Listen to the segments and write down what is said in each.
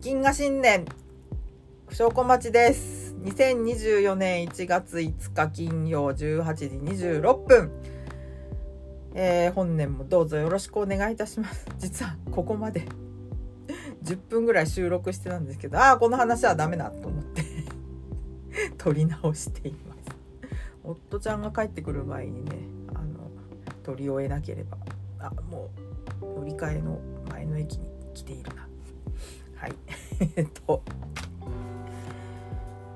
銀河新年。証拠待ちです。2024年1月5日金曜18時26分えー、本年もどうぞよろしくお願いいたします。実はここまで 10分ぐらい収録してたんですけどああこの話はダメだと思って 撮り直しています。夫ちゃんが帰ってくる前にねあの撮り終えなければ。あもう乗り換えの前の駅に来ているな。はい。えっと。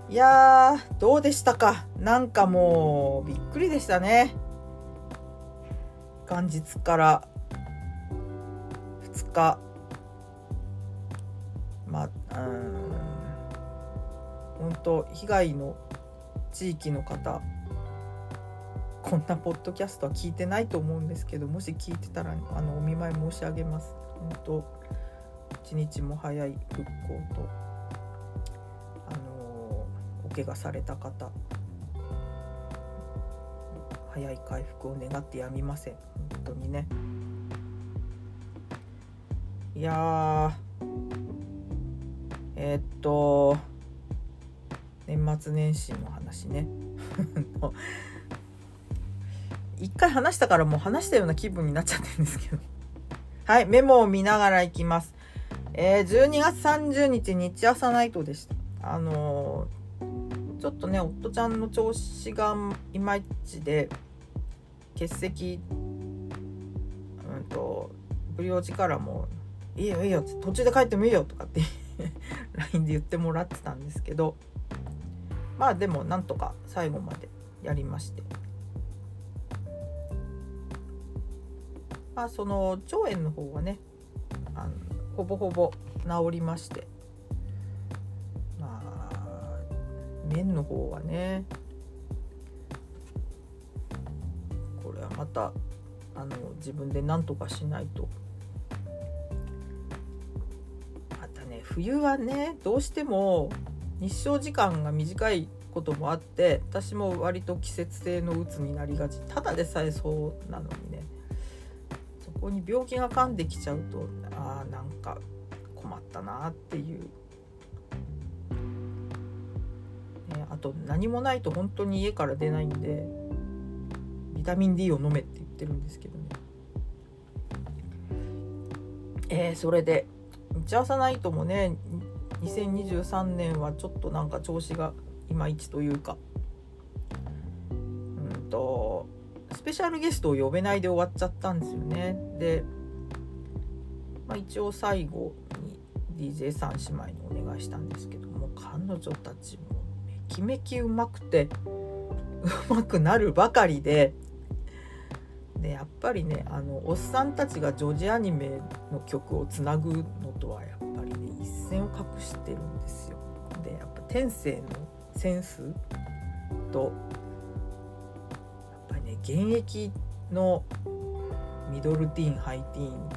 いやーどうでしたか？なんかもうびっくりでしたね。元日から。2日。まあうん。本当被害の地域の方。こんなポッドキャストは聞いてないと思うんですけどもし聞いてたらあのお見舞い申し上げます。本当。一日も早い復興とあのお怪我された方早い回復を願ってやみません。本当にね。いやえー、っと年末年始の話ね。一回話したからもう話したような気分になっちゃってるんですけど。はいメモを見ながらいきます。えー、12月30日日朝ナイトでした。あのー、ちょっとね夫ちゃんの調子がいまいちで欠席うんとブリオジからも「いいよいいよ」途中で帰ってもいいよとかって LINE で言ってもらってたんですけどまあでもなんとか最後までやりまして。まあその腸炎の方はねあのほぼほぼ治りまして。まあ麺の方はね。これはまたあの自分で何とかしないと。またね冬はねどうしても日照時間が短いこともあって私も割と季節性のうつになりがち。ただでさえそうなのにね。こに病気が噛んできちゃうとあなんか困ったなっていう、ね、あと何もないと本当に家から出ないんでビタミン D を飲めって言ってるんですけどね。えー、それで日朝ナイトもね2023年はちょっとなんか調子がいまいちというか。ペシャルゲストを呼べないで終わっちゃったんですよねで、まあ、一応最後に DJ3 姉妹にお願いしたんですけども彼女たちもめきめきうまくてうまくなるばかりででやっぱりねあのおっさんたちが女児アニメの曲をつなぐのとはやっぱりね一線を画してるんですよ。でやっぱ天性のセンスと現役のミドルティーンハイティーン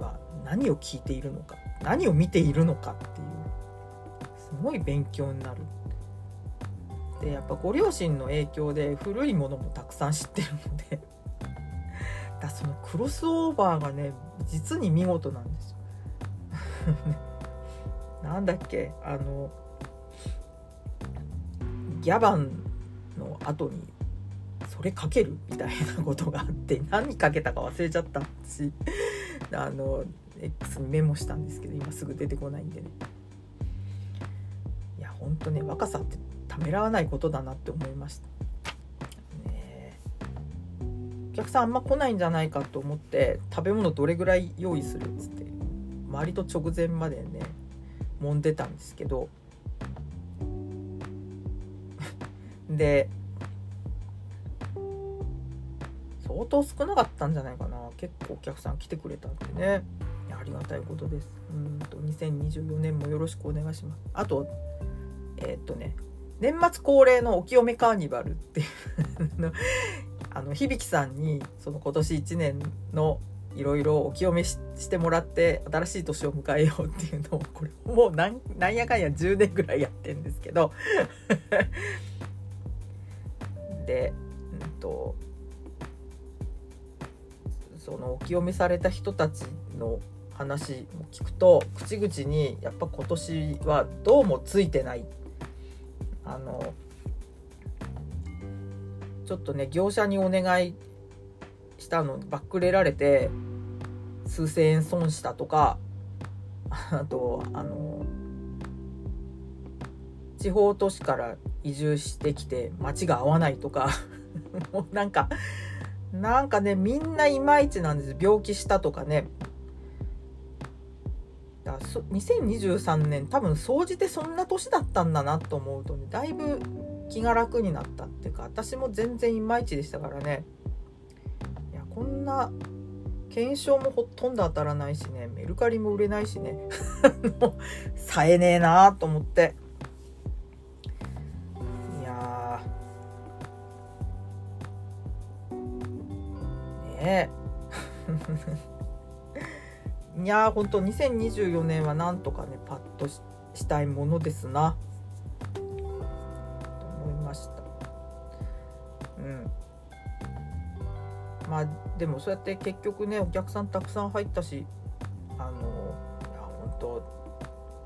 は何を聞いているのか何を見ているのかっていうすごい勉強になる。でやっぱご両親の影響で古いものもたくさん知ってるので だそのクロスオーバーがね実に見事なんですよ。なんだっけあのギャバンの後にそれかける？みたいなことがあって何かけたか忘れちゃったし。あの X にメモしたんですけど今すぐ出てこないんでね。いやほんとね若さってためらわないことだなって思いました。お客さんあんま来ないんじゃないかと思って食べ物どれぐらい用意するっつって周りと直前までね揉んでたんですけど。で相当少なかったんじゃないかな。結構お客さん来てくれたんでね。ありがたいことです。うんと2024年もよろしくお願いします。あとえー、っとね年末恒例のお清めカーニバルっていう あの響さんにその今年1年のいろいろお清めしてもらって新しい年を迎えようっていうのをこれもうなんなんやかんや10年ぐらいやってんですけど。で、うんと、そのお清めされた人たちの話も聞くと口々にやっぱ今年はどうもついてない。あのちょっとね業者にお願いしたのバックレられて数千円損したとかあとあの地方都市から移住してきて街が合わないとか もうなんかなんかねみんないまいちなんです。病気したとかね。だそ2023年多分総じてそんな年だったんだなと思うとねだいぶ気が楽になったっていうか私も全然いまいちでしたからね。いやこんな検証もほとんど当たらないしねメルカリも売れないしね。もうさえねえなと思って。いやーほんと2024年はなんとかねパッとしたいものですな。と思いました。うん。まあでもそうやって結局ねお客さんたくさん入ったしあのいや本当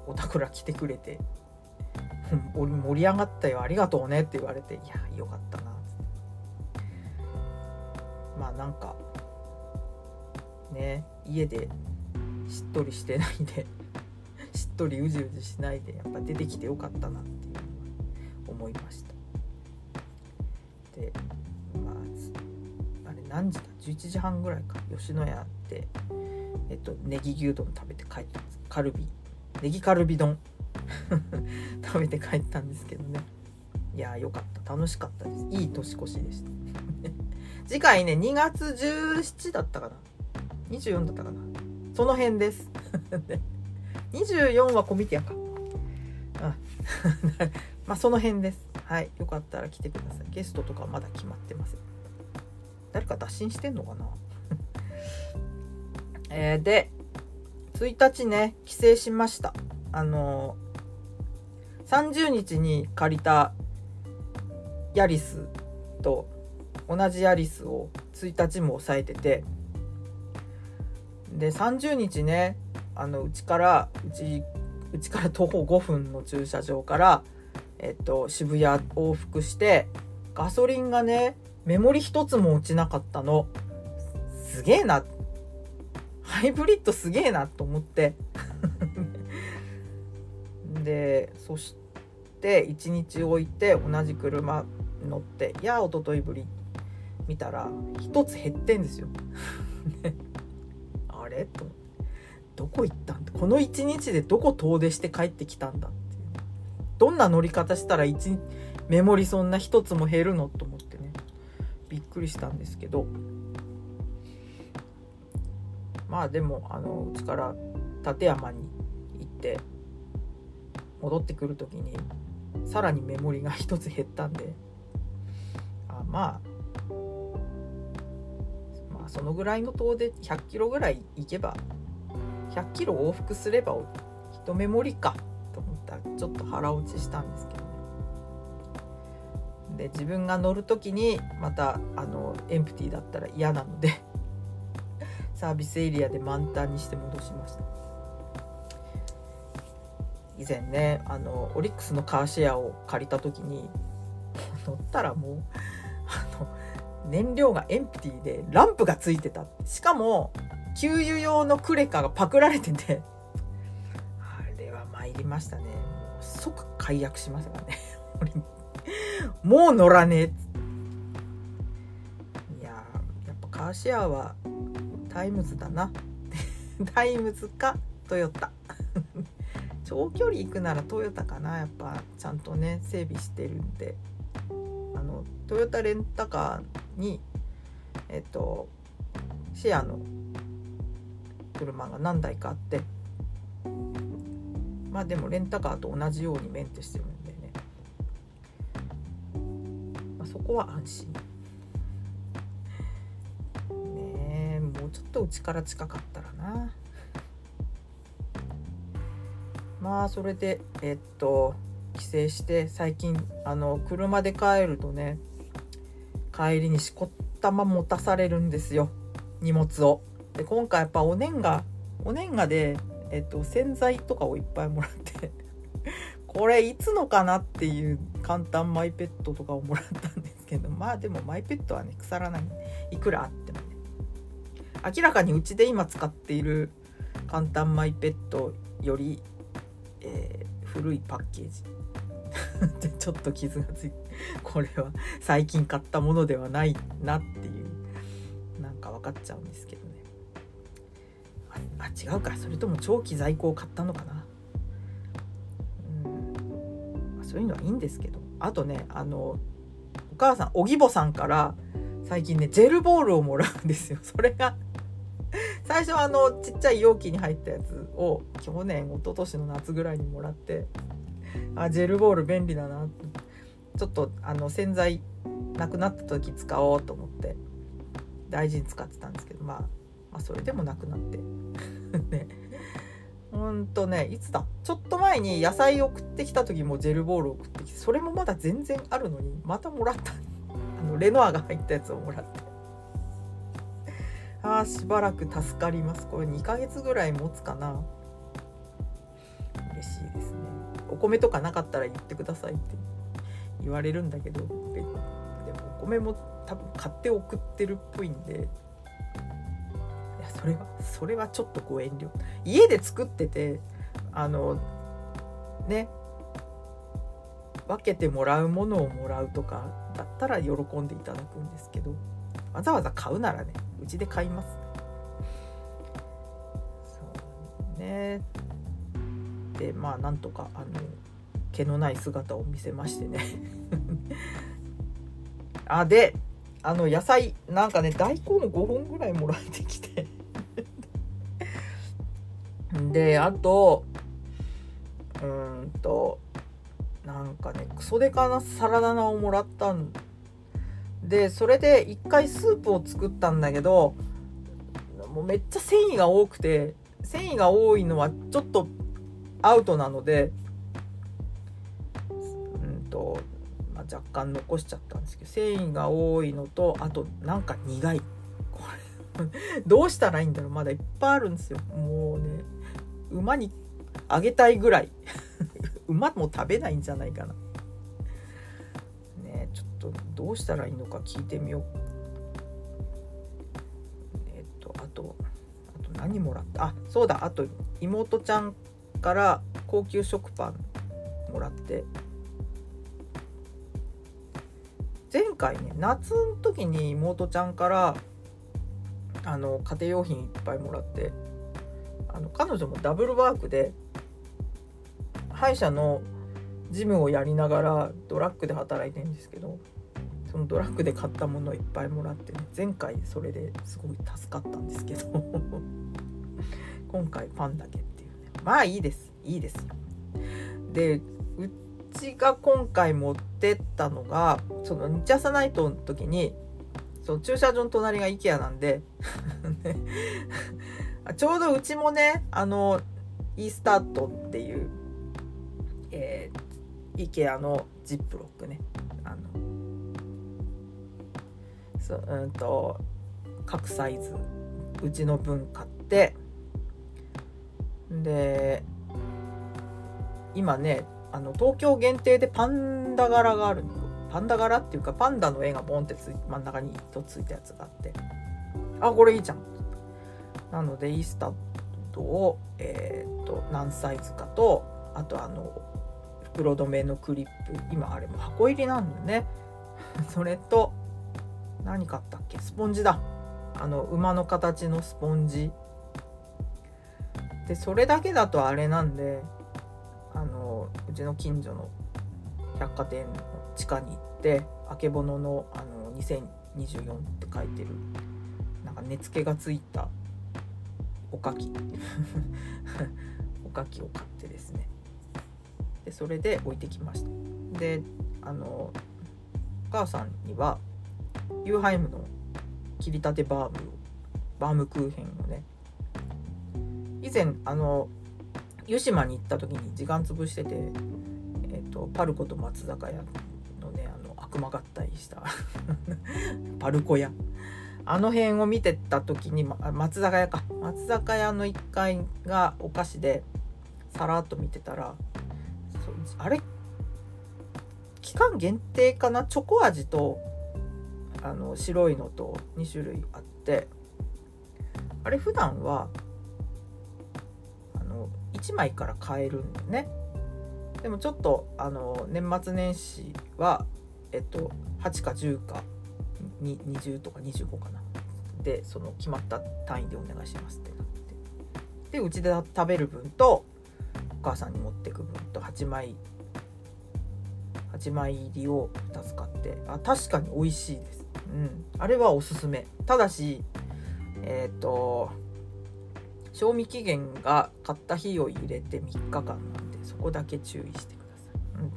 お宝来てくれて 盛り上がったよありがとうねって言われていやよかったなまあなんかね家でしっとりしてないで しっとりうじうじしないでやっぱ出てきてよかったなっていうのは思いました。でまああれ何時だ？11時半ぐらいか。吉野家でえっとネギ牛丼食べて帰ったんです。カルビ。ネギカルビ丼。食べて帰ったんですけどね。いやーよかった。楽しかったです。いい年越しでした。次回ね2月17だったかな。24だったかな。その辺です。24はコミティアか。あ まあその辺です。はいよかったら来てください。ゲストとかまだ決まってません。誰か打診してんのかな？えー、で1日ね帰省しました。あのー、30日に借りたヤリスと同じヤリスを1日も抑えててで30日ねあのうちからうちうちから徒歩5分の駐車場からえっと渋谷往復してガソリンがねメモリ一つも落ちなかったの。すげえな。ハイブリッドすげえなと思って。でそして1日置いて同じ車乗っていやおとといぶり。見たら1つ減ってんですよ。れ？と。どこ行ったん？だこの1日でどこ遠出して帰ってきたんだってどんな乗り方したら1メモリそんな1つも減るの？と思ってね。びっくりしたんですけど。まあでもあのうちから立山に行って戻ってくる時にさらにメモリが1つ減ったんで。あまあそのぐらいの遠出100キロぐらい行けば100キロ往復すれば1メモリかと思ったらちょっと腹落ちしたんですけどね。で自分が乗る時にまたあのエンプティだったら嫌なので サービスエリアで満タンにして戻しました。以前ねあのオリックスのカーシェアを借りた時に 乗ったらもう燃料がエンプティでランプがついてた。しかも給油用のクレカがパクられてて。あれは参りましたね。即解約しましたからね。もう乗らねえ。いややっぱカーシェアはタイムズだな。タイムズかトヨタ。長距離行くならトヨタかな。やっぱちゃんとね整備してるんで。トヨタレンタカーにえっとシェアの車が何台かあってまあでもレンタカーと同じようにメンテしてるんでね、まあ、そこは安心。ねえもうちょっとうちから近かったらな。まあそれでえっと帰省して最近あの車で帰るとね帰りにしこったま持たされるんですよ。荷物を。で今回やっぱお年がお年賀で、えっと、洗剤とかをいっぱいもらって これいつのかなっていう簡単マイペットとかをもらったんですけどまあでもマイペットはね腐らない。いくらあってもね。明らかにうちで今使っている簡単マイペットより、えー、古いパッケージ。ちょっと傷がついて これは最近買ったものではないなっていうなんか分かっちゃうんですけどね。あ違うか。それとも長期在庫を買ったのかな。うん。そういうのはいいんですけど。あとねあのお母さんおぎぼさんから最近ねジェルボールをもらうんですよ。それが最初はあのちっちゃい容器に入ったやつを去年一昨年の夏ぐらいにもらってあジェルボール便利だなちょっとあの洗剤なくなった時使おうと思って。大事に使ってたんですけど、まあ、まあそれでもなくなって。ね。ほんとねいつだ？ちょっと前に野菜送ってきた時もジェルボール送ってきてそれもまだ全然あるのにまたもらった。あのレノアが入ったやつをもらって。あーしばらく助かります。これ2ヶ月ぐらい持つかな。お米とかなかったら言ってくださいって言われるんだけどでもお米も多分買って送ってるっぽいんでいやそれはそれはちょっとご遠慮。家で作っててあのね分けてもらうものをもらうとかだったら喜んでいただくんですけどわざわざ買うならねうちで買います。そうね。まあなんとかあの毛のない姿を見せましてね。あであの野菜なんかね大根を5本ぐらいもらってきて。であとうんとなんかねクソデカなサラダ菜をもらったん。でそれで一回スープを作ったんだけどもうめっちゃ繊維が多くて繊維が多いのはちょっとアウトなのでうんと、まあ、若干残しちゃったんですけど繊維が多いのとあとなんか苦い。これどうしたらいいんだろう。まだいっぱいあるんですよ。もうね馬にあげたいぐらい。馬も食べないんじゃないかな。ねちょっとどうしたらいいのか聞いてみよう。えっとあとあと何もらった。あそうだ。あと妹ちゃんから高級食パンもらって。前回ね夏の時に妹ちゃんからあの家庭用品いっぱいもらってあの彼女もダブルワークで歯医者のジムをやりながらドラッグで働いてるんですけどそのドラッグで買ったものいっぱいもらってね前回それですごい助かったんですけど 今回パンだけ。まあいいです。いいです。でうちが今回持ってったのがその日朝ナイトの時にその駐車場の隣が IKEA なんで ちょうどうちもねあのイースタートっていう、えー、IKEA のジップロックね。あのそうんと各サイズうちの分買ってで今ねあの東京限定でパンダ柄があるの。パンダ柄っていうかパンダの絵がボンってつ真ん中に1ついたやつがあって。あこれいいじゃん。なのでイースタッドを、えーと、何サイズかとあとあの袋止めのクリップ今あれも箱入りなんだよね。それと何買ったっけ？スポンジだ。あの馬の形のスポンジ。でそれだけだとあれなんであのうちの近所の百貨店の地下に行ってあけぼののあの2024って書いてるなんか根付けがついたおかき。おかきを買ってですね。でそれで置いてきました。であのお母さんにはユーハイムの切りたてバームバームクーヘンをね以前あの湯島に行った時に時間潰してて、えーと、パルコと松坂屋のねあの悪魔合体した パルコ屋。あの辺を見てた時に、ま、松坂屋か。松坂屋の1階がお菓子でさらっと見てたらあれ？期間限定かな？チョコ味とあの白いのと2種類あってあれ普段は1枚から買えるんだよね。でもちょっとあの年末年始はえっと8か10か20とか25かな。でその決まった単位でお願いしますってなって。でうちで食べる分とお母さんに持ってく分と8枚8枚入りを2つ買って。あ確かに美味しいです、うん、あれはおすすめ。ただしえっ、ー、と賞味期限が買った日を入れて3日間なんでそこだけ注意してくだ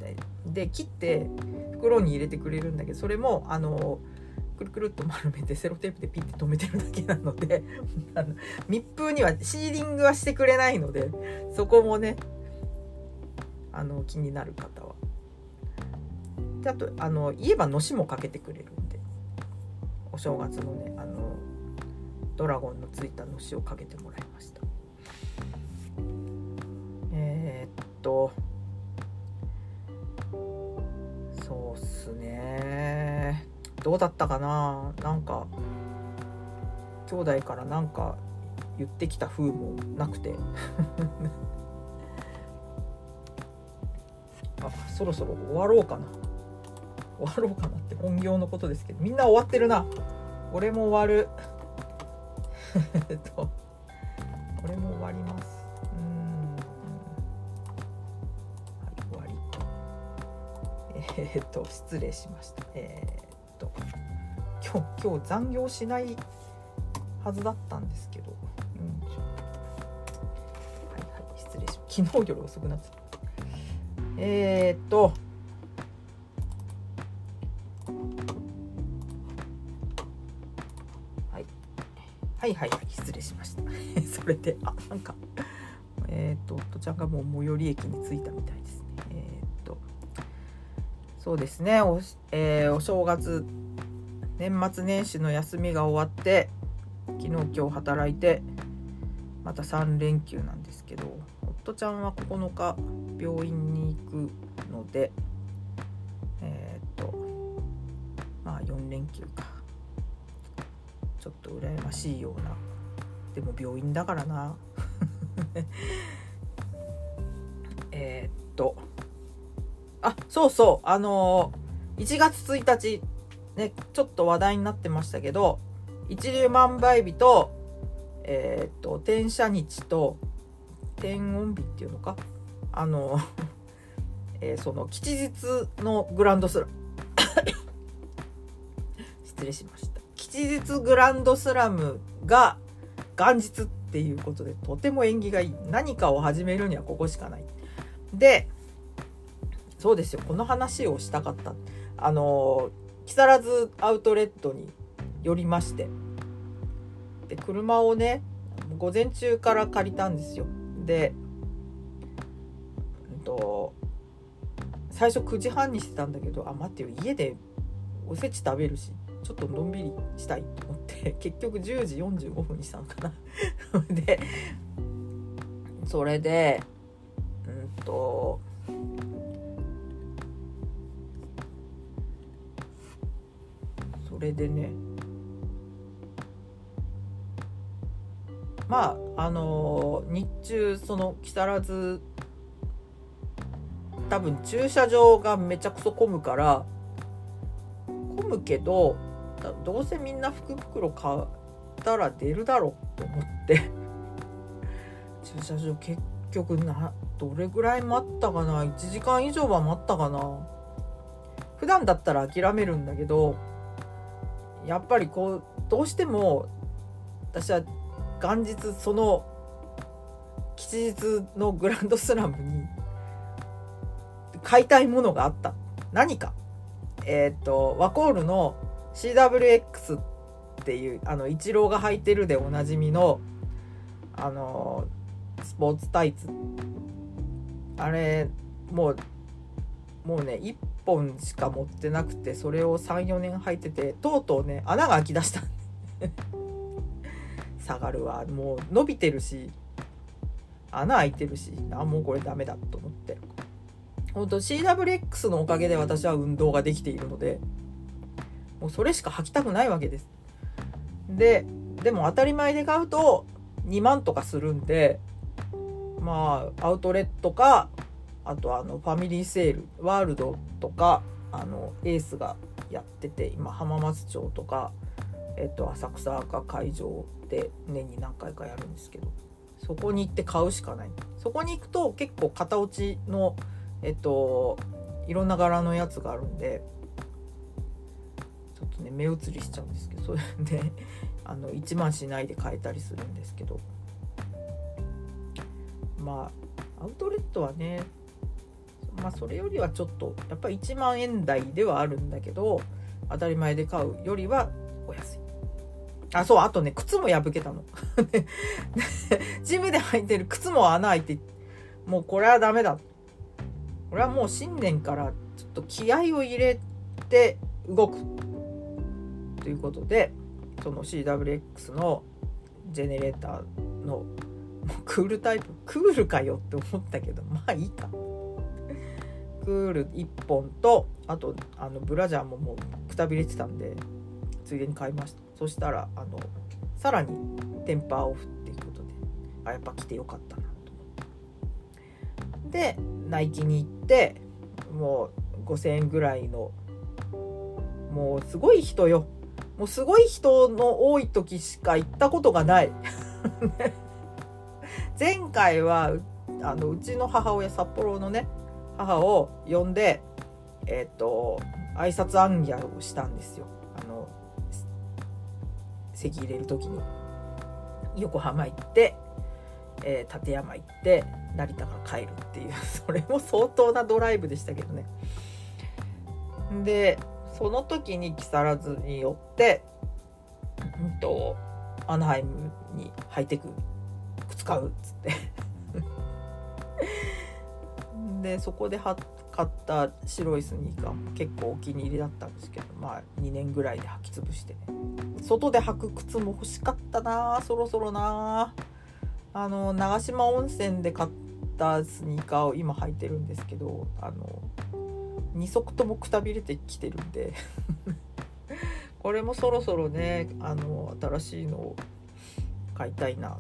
さい。で切って袋に入れてくれるんだけどそれもあのくるくるっと丸めてセロテープでピッて留めてるだけなので あの密封にはシーリングはしてくれないのでそこもねあの気になる方は。であとあの言えばのしもかけてくれるんでお正月のねあのドラゴンのついたのしをかけてもらいと。そうっすね。どうだったかな？なんか兄弟からなんか言ってきた風もなくて。あそろそろ終わろうかな。終わろうかなって本業のことですけどみんな終わってるな。俺も終わる。えっと俺も終わります。えー、っと失礼しました。えー、っと今日今日残業しないはずだったんですけど、うん、はいはい失礼しま昨日より遅くなってた。えー、っとはい。はいはい失礼しました。それであなんかえっ、ー、と夫ちゃんがもう最寄り駅に着いたみたいです、そうですね。お,、えー、お正月年末年始の休みが終わって昨日今日働いてまた3連休なんですけど夫ちゃんは9日病院に行くのでえっ、とまあ4連休か。ちょっと羨ましいような。でも病院だからな。えっとあそうそう。あのー、1月1日ねちょっと話題になってましたけど一粒万倍日とえー、っと転写日と天音日っていうのか？あの え、その吉日のグランドスラム。失礼しました。吉日グランドスラムが元日っていうことでとても縁起がいい。何かを始めるにはここしかない。でそうですよ。この話をしたかった。あの木更津アウトレットに寄りまして。で車をね午前中から借りたんですよ。で、うんと、最初9時半にしてたんだけどあ待ってよ家でおせち食べるしちょっとのんびりしたいと思って 結局10時45分にしたのかな。でそれでうんとれでね。まああの日中その木更津多分駐車場がめちゃくそ混むから混むけどどうせみんな福袋買ったら出るだろうと思って。駐車場結局などれぐらい待ったかな？1時間以上は待ったかな。普段だったら諦めるんだけどやっぱりこうどうしても私は元日その吉日のグランドスラムに買いたいものがあった。何か。えっ、ー、とワコールの CWX っていうあのイチローが履いてるでおなじみのあのスポーツタイツ。あれもうもうね1本しか持ってなくてそれを34年履いててとうとうね穴が開きだした。下がるわ。もう伸びてるし穴開いてるしあもうこれダメだと思って。本当 CWX のおかげで私は運動ができているのでもうそれしか履きたくないわけです。ででも当たり前で買うと2万とかするんでまあアウトレットかあとあのファミリーセールワールドとかあのエースがやってて今浜松町とか、えっと、浅草が会場で年に何回かやるんですけどそこに行って買うしかない。そこに行くと結構型落ちのえっといろんな柄のやつがあるんでちょっとね目移りしちゃうんですけどそれであの1万しないで買えたりするんですけど。まあアウトレットはねまあそれよりはちょっとやっぱり1万円台ではあるんだけど当たり前で買うよりはお安い。あそうあとね靴も破けたの。ジムで履いてる靴も穴開いてもうこれはダメだ。これはもう新年からちょっと気合を入れて動く。ということでその CWX のジェネレーターのクールタイプクールかよって思ったけどまあいいか。クール1本とあとあのブラジャーももうくたびれてたんでついでに買いました。そしたらあのさらにテンパーオフっていうことであやっぱ来てよかったなと思って。でナイキに行ってもう5,000円ぐらいのもうすごい人よ。もうすごい人の多い時しか行ったことがない。前回はあのうちの母親札幌のね母を呼んでえっ、ー、と挨拶行脚をしたんですよ。あの席入れる時に。横浜行って、えー、立山行って成田から帰るっていう。それも相当なドライブでしたけどね。でその時に木更津によって、うんと、アナハイムに履いてく靴買うっつって。でそこで買った白いスニーカーも結構お気に入りだったんですけどまあ2年ぐらいで履き潰してね。外で履く靴も欲しかったなそろそろな。あの長島温泉で買ったスニーカーを今履いてるんですけどあの2足ともくたびれてきてるんで。これもそろそろねあの新しいのを買いたいな。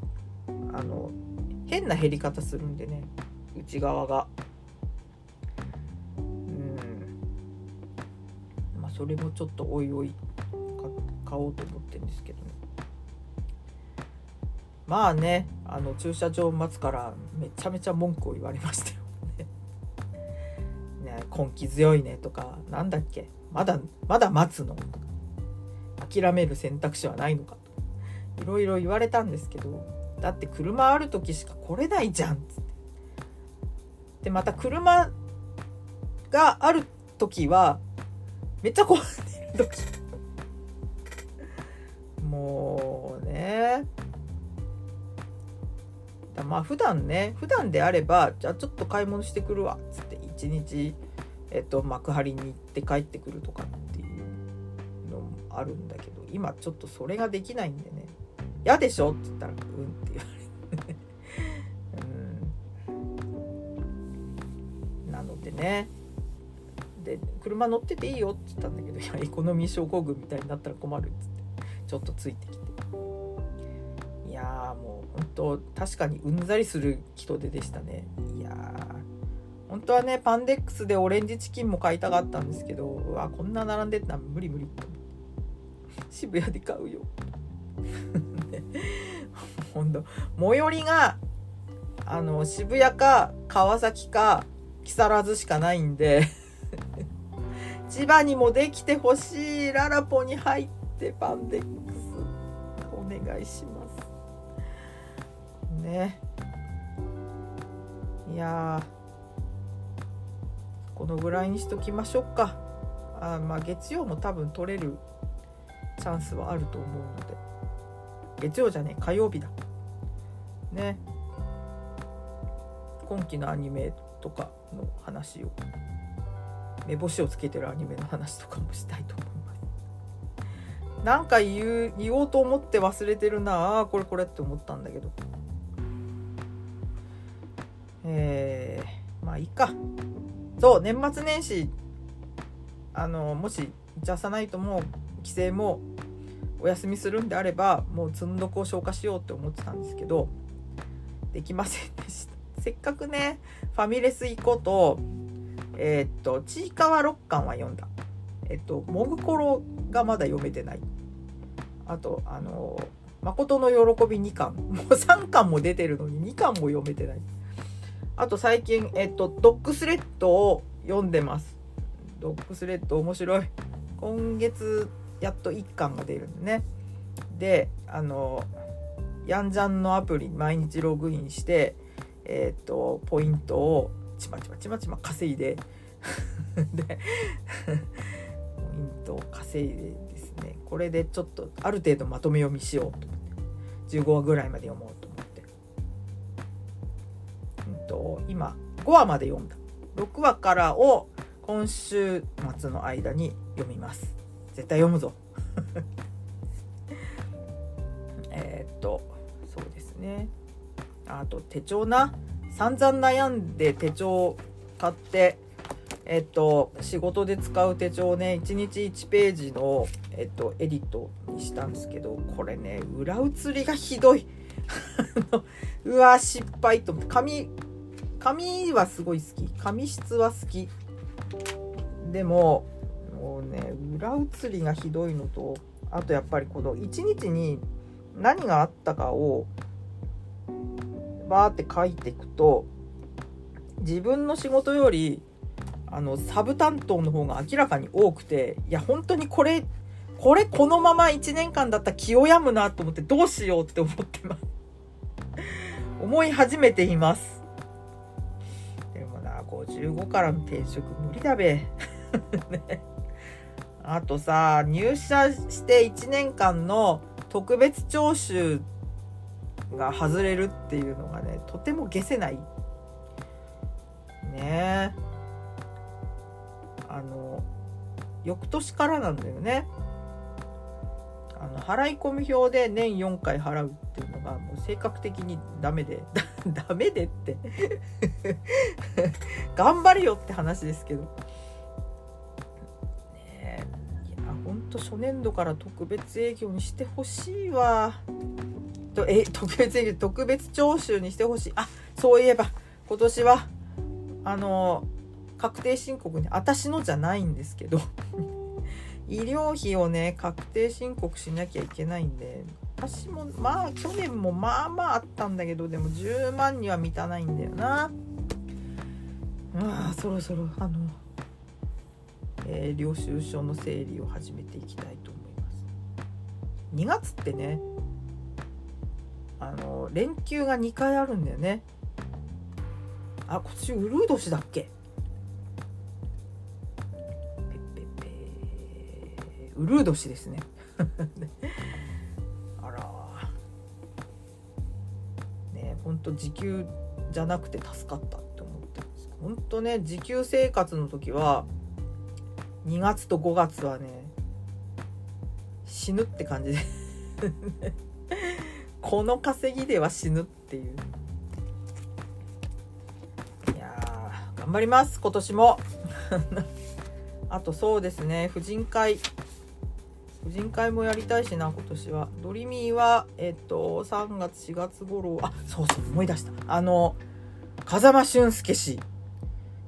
あの変な減り方するんでね内側が。それもちょっとおいおい買おうと思ってるんですけどね。まあねあの駐車場待つからめちゃめちゃ文句を言われましたよね 根気強いねとかなんだっけまだまだ待つの？諦める選択肢はないのかと。いろいろ言われたんですけどだって車ある時しか来れないじゃんっつって。でまた車がある時はめっちゃ混んでる時もうね。だまあ普段ね普段であればじゃあちょっと買い物してくるわっつって一日えっと、幕張に行って帰ってくるとかっていうのもあるんだけど今ちょっとそれができないんでね「嫌でしょ?」って言ったら「うん」って言われてうん。なのでね。で車乗ってていいよって言ったんだけど「いやエコノミー症候群みたいになったら困る」っつってちょっとついてきて。いやもう本当確かにうんざりする人手でしたね。いや本当はねパンデックスでオレンジチキンも買いたかったんですけどうわこんな並んでたら無理無理渋谷で買うよ。本当最寄りがあの渋谷か川崎か木更津しかないんで千葉にもできてほしいララポに入ってパンデックスお願いします。ね。いやこのぐらいにしときましょうか。あまあ月曜も多分取れるチャンスはあると思うので。月曜じゃね火曜日だ。ね。今期のアニメとかの話を。目星をつけてるアニメの話とかもしたいと思います。なんか言う言おうと思って忘れてるな。あこれこれって思ったんだけど。えー、まあいいか。そう年末年始あのもしジャスナイトも帰省もお休みするんであればもう積んどくを消化しようって思ってたんですけどできませんでした。せっかくねファミレス行こうとえー、っとちいかわ六巻は読んだ。えっともぐころがまだ読めてない。あとあの誠の喜び2巻もう3巻も出てるのに2巻も読めてない。あと最近えっとドッグスレッドを読んでます。ドッグスレッド面白い。今月やっと1巻が出るんでね。であのヤンジャンのアプリ毎日ログインしてえっ、とポイントをちまちまちまちま稼いで。でポイントを稼いでですね。これでちょっとある程度まとめ読みしようと思って。15話ぐらいまで読もうと思って、うんと、今5話まで読んだ。6話からを今週末の間に読みます。絶対読むぞ。えっとそうですね。あと手帳な。散々悩んで手帳買ってえっと仕事で使う手帳をね1日1ページの、えっと、エディットにしたんですけどこれね裏写りがひどい。うわ失敗と紙紙はすごい好き。紙質は好き。でももうね裏写りがひどいのとあとやっぱりこの1日に何があったかをバーって書いていくと自分の仕事よりあのサブ担当の方が明らかに多くていや本当にこれこれこのまま1年間だったら気を病むなと思ってどうしようって思ってます。思い始めています。でもな55からの転職無理だべ。ね。あとさ入社して1年間の特別徴収が外れるっていうのがねとても消せない。ね。あの翌年からなんだよね。あの払い込み表で年4回払うっていうのがもう性格的にダメで ダメでって。頑張れよって話ですけど。いやほんと初年度から特別営業にしてほしいわ。とえ特別営業特別徴収にしてほしい。あそういえば今年はあの確定申告ね私のじゃないんですけど 医療費をね確定申告しなきゃいけないんで私もまあ去年もまあまああったんだけどでも10万には満たないんだよな。あそろそろあのえー、領収書の整理を始めていきたいと思います。2月ってねあの連休が2回あるんだよね。あ今年ウルー年だっけ？ペペペウルー年ですね。あらねほんと時給じゃなくて助かったって思ってます。ほんとね時給生活の時は2月と5月はね死ぬって感じで。この稼ぎでは死ぬっていう。いや頑張ります今年も。あとそうですね婦人会。婦人会もやりたいしな今年は。ドリミーはえっと3月4月頃あそうそう思い出した。あの風間俊介氏。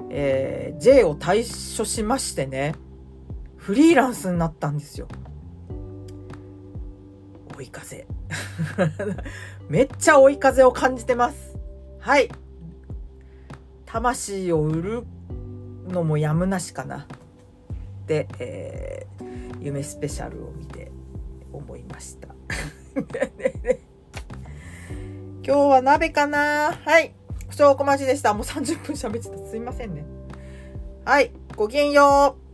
えー、J を退所しましてね、フリーランスになったんですよ。追い風。めっちゃ追い風を感じてます。はい。魂を売るのもやむなしかな。で、えー、夢スペシャルを見て思いました。今日は鍋かな？はい。証拠待ちでした。もう30分喋ってた。すいませんね。はい。ごきげんよう。